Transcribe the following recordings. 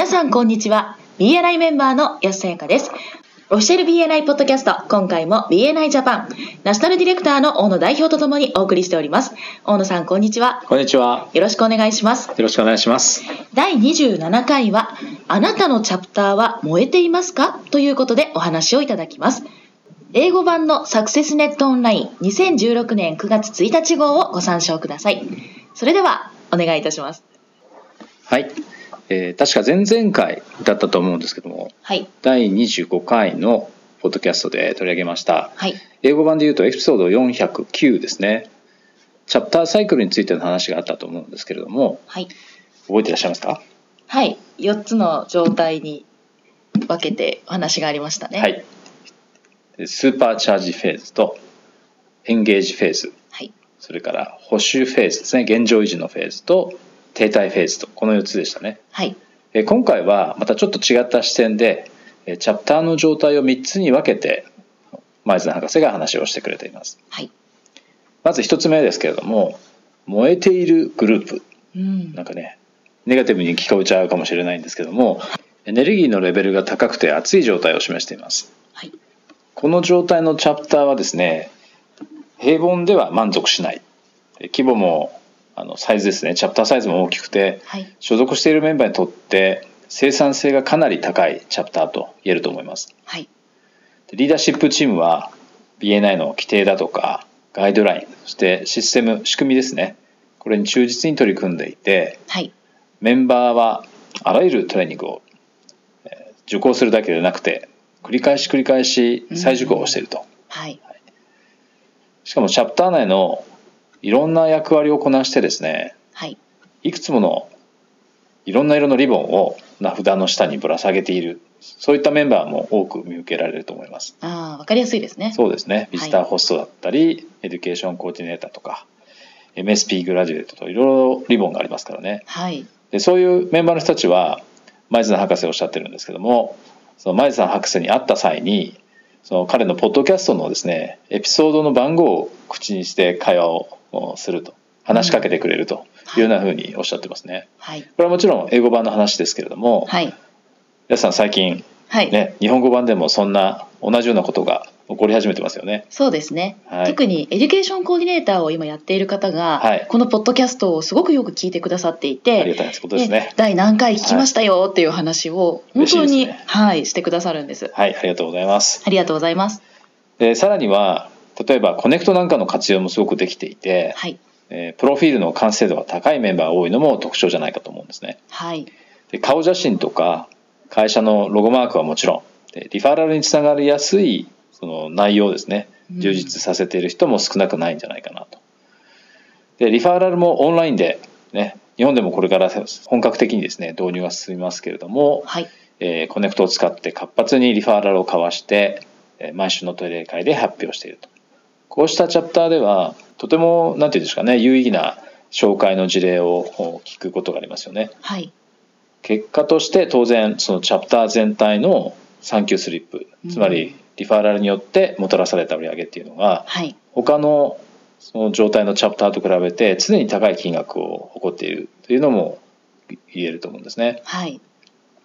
皆さんこんにちは。BNI メンバーの安さやかです。オフィシャル BNI ポッドキャスト、今回も BNI ジャパン、ナショナルディレクターの大野代表とともにお送りしております。大野さん、こんにちは。こんにちは。よろしくお願いします。よろしくお願いします。第27回は、あなたのチャプターは燃えていますか？ということでお話をいただきます。英語版のサクセスネットオンライン2016年9月1日号をご参照ください。それでは、お願いいたします。はい。えー確か前々回だったと思うんですけども、はい。第25回のポッドキャストで取り上げました。はい。英語版で言うとエピソード409ですね。チャプターサイクルについての話があったと思うんですけれども、はい。覚えていらっしゃいますか？はい。4つの状態に分けてお話がありましたね。は。い。でスーパーチャージフェーズとエンゲージフェーズ、はい。それから補修フェーズですね。現状維持のフェーズと停滞フェーズと、この4つでしたね。はい。えー今回はまたちょっと違った視点でえーチャプターの状態を3つに分けて前津博士が話をしてくれていますはい。まず1つ目ですけれども燃えているグループうんなんかねネガティブに聞こえちゃうかもしれないんですけどもエネルギーのレベルが高くて熱い状態を示していますはい。この状態のチャプターはですね平凡では満足しないえ規模もあのサイズですねチャプターサイズも大きくてはい。所属しているメンバーにとって生産性がかなり高いチャプターと言えると思いますはい。でリーダーシップチームは BNI の規定だとかガイドラインそしてシステム仕組みですねこれに忠実に取り組んでいてはい。メンバーはあらゆるトレーニングをえー受講するだけでなくて繰り返し繰り返し再受講をしていると、はい。しかもチャプター内のいろんな役割をこなしてですねはい。いくつものいろんな色のリボンを名札の下にぶら下げているそういったメンバーも多く見受けられると思いますああ、わかりやすいですね。そうですねビジターホストだったり、エデュケーションコーディネーターとか MSP グラジュエートといろいろリボンがありますからねはい。でそういうメンバーの人たちはマイズナー博士おっしゃってるんですけどもそのマイズナー博士に会った際にその彼のポッドキャストのですねエピソードの番号を口にして会話をおすると話しかけてくれるというようなふうにおっしゃってますね。はい。これはもちろん英語版の話ですけれども、はい。皆さん最近はい。ね日本語版でもそんな同じようなことが起こり始めてますよね。そうですね、はい特にエデュケーションコーディネーターを今やっている方が、はいこのポッドキャストをすごくよく聞いてくださっていてありがたいことですね。第何回聞きましたよっていう話を本当に、嬉しいねはい、してくださるんです。はい、ありがとうございます。ありがとうございます。でさらには例えばコネクトなんかの活用もすごくできていて、はい。えープロフィールの完成度が高いメンバーが多いのも特徴じゃないかと思うんですね。はい。で顔写真とか会社のロゴマークはもちろんでリファラルにつながりやすいその内容をですねうん充実させている人も少なくないんじゃないかなと。でリファラルもオンラインで、ね、日本でもこれから本格的にですね導入が進みますけれども、はい。えーコネクトを使って活発にリファーラルを交わして、えー毎週の定例会で発表していると。こうしたチャプターでは、とても、なんていうんですかね、有意義な紹介の事例をお聞くことがありますよね。はい。結果として当然、そのチャプター全体のサンキュースリップ、つまりリファーラルによってもたらされた売り上げっていうのが、はい。他のその状態のチャプターと比べて常に高い金額を誇っているというのも言えると思うんですね。はい。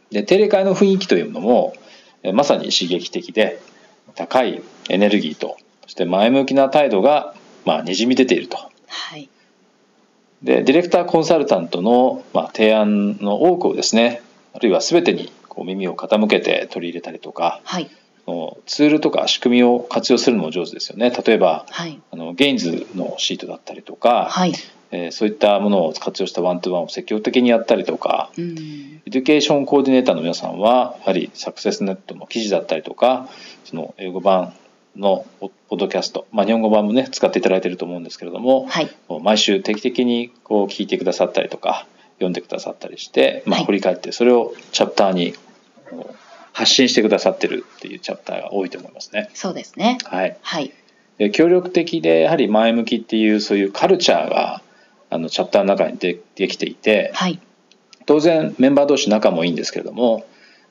で定例会の雰囲気というのもえーまさに刺激的で高いエネルギーとそして前向きな態度がまあにじみ出ているとはい。でディレクターコンサルタントのまあ提案の多くをですねあるいは全てにこう耳を傾けて取り入れたりとかはい。ツールとか仕組みを活用するのも上手ですよね例えばはい。あの GAINS のシートだったりとか、はい。えーそういったものを活用した one to one を積極的にやったりとかうん。エデュケーションコーディネーターの皆さんは、やはりサクセスネットの記事だったりとか、その英語版のポポッドキャスト、まあ、日本語版もね、使っていただいていると思うんですけれども、はい。もう毎週定期的にこう聞いてくださったりとか、読んでくださったりして、まあ、はい振り返って、それをチャプターに発信してくださってるっていうチャプターが多いと思いますね。そうですね。はい。はい。で協力的で、やはり前向きっていう、そういうカルチャーが、あの、チャプターの中にでできていて、はい。当然メンバー同士仲もいいんですけれども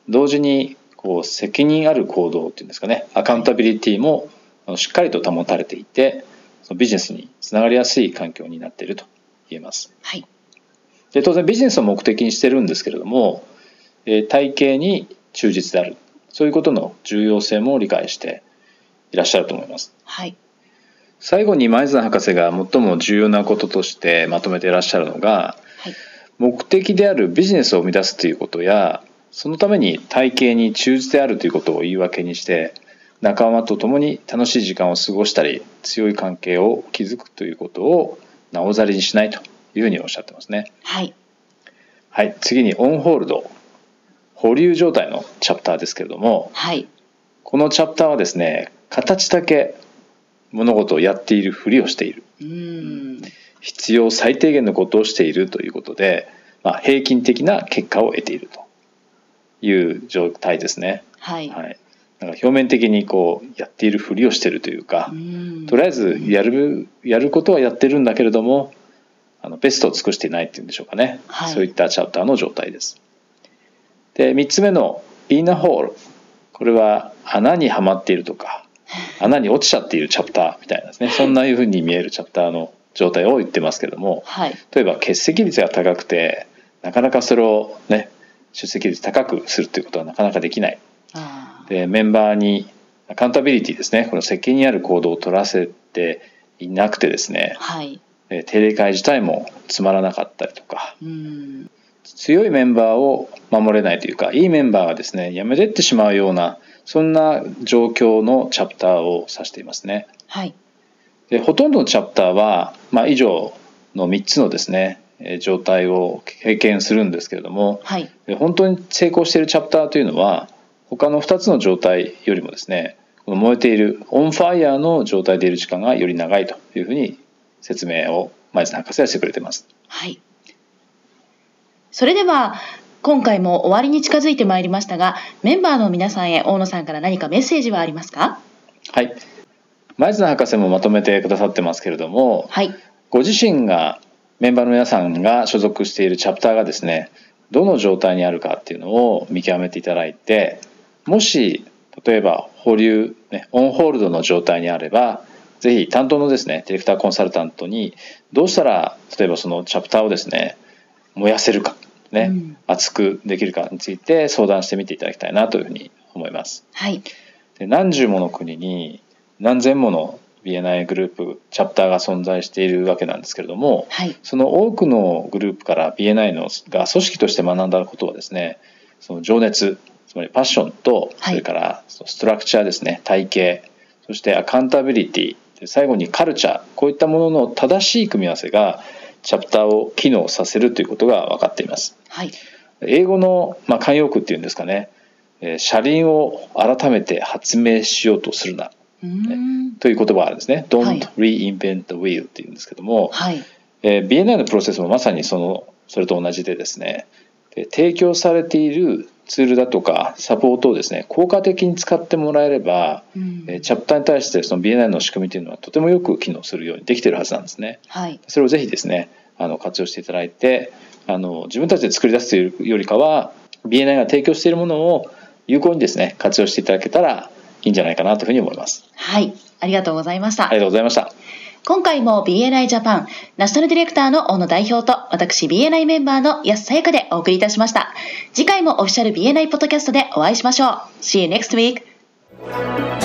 同時にこう責任ある行動っていうんですかねアカウンタビリティもしっかりと保たれていてそのビジネスにつながりやすい環境になっていると言えますはい。で当然ビジネスを目的にしてるんですけれどもえー体系に忠実であるそういうことの重要性も理解していらっしゃると思いますはい。最後に前津博士が最も重要なこととしてまとめていらっしゃるのがはい。目的であるビジネスを生み出すということやそのために体系に忠実であるということを言い訳にして仲間と共に楽しい時間を過ごしたり強い関係を築くということをなおざりにしないというふうにおっしゃってますね。はい。はい、次にオンホールド保留状態のチャプターですけれどもはい。このチャプターはですね形だけ物事をやっているふりをしているうーん。必要最低限のことをしているということで、まあ、平均的な結果を得ているという状態ですね。はい。はい、だから表面的にこうやっているふりをしているというかう、ーんとりあえずやるやることはやってるんだけれどもあのベストを尽くしていないっていうんでしょうかね、はいそういったチャプターの状態です。で3つ目の「インナーホール」これは穴にはまっているとか 穴に落ちちゃっているチャプターみたいなですねそんないうふうに見えるチャプターの状態を言ってますけどもはい。例えば欠席率が高くてなかなかそれをね出席率高くするということはなかなかできないでメンバーにアカウンタビリティですねこの責任ある行動を取らせていなくてですねはい。え定例会自体もつまらなかったりとかうーん。強いメンバーを守れないというかいいメンバーがですね辞めてってしまうようなそんな状況のチャプターを指していますね。はい。でほとんどのチャプターは、まあ、以上の3つのですねえー状態を経験するんですけれどもはい。で本当に成功しているチャプターというのは他の2つの状態よりもですね燃えているオンファイヤーの状態でいる時間がより長いというふうに説明を前津博士はしてくれてます。はい。それでは、今回も終わりに近づいてまいりましたが、メンバーの皆さんへ大野さんから何かメッセージはありますか？はい前津博士もまとめてくださってますけれどもはい。ご自身がメンバーの皆さんが所属しているチャプターがですねどの状態にあるかっていうのを見極めていただいてもし例えば保留、ね、オンホールドの状態にあればぜひ担当のですねディレクターコンサルタントにどうしたら例えばそのチャプターをですね燃やせるか、ねうん熱くできるかについて相談してみていただきたいなというふうに思います。はい。で何十もの国に何千もの BNI グループチャプターが存在しているわけなんですけれどもはい。その多くのグループから BNI のが組織として学んだことはですねその情熱つまりパッションとはいそれからストラクチャーですね体系そしてアカウンタビリティで最後にカルチャーこういったものの正しい組み合わせがチャプターを機能させるということが分かっています。はい。英語の、まあ、慣用句っていうんですかね、えー車輪を改めて発明しようとするな。という言葉があるんですね。は Don't い reinvent the wheel っていうんですけども、はい。えー BNI のプロセスもまさにそのそれと同じでですねで提供されているツールだとかサポートをですね効果的に使ってもらえれば、うんえーチャプターに対してその BNI の仕組みというのはとてもよく機能するようにできているはずなんですね。はい。それをぜひですねあの活用していただいてあの自分たちで作り出すというよりかは BNI が提供しているものを有効にですね活用していただけたらいいんじゃないかなというふうに思います。はい。ありがとうございました。ありがとうございました。今回も BNI ジャパンナショナルディレクターの大野代表と私 BNI メンバーの安さやかでお送りいたしました。次回もオフィシャル BNI ポッドキャストでお会いしましょう。See you next week!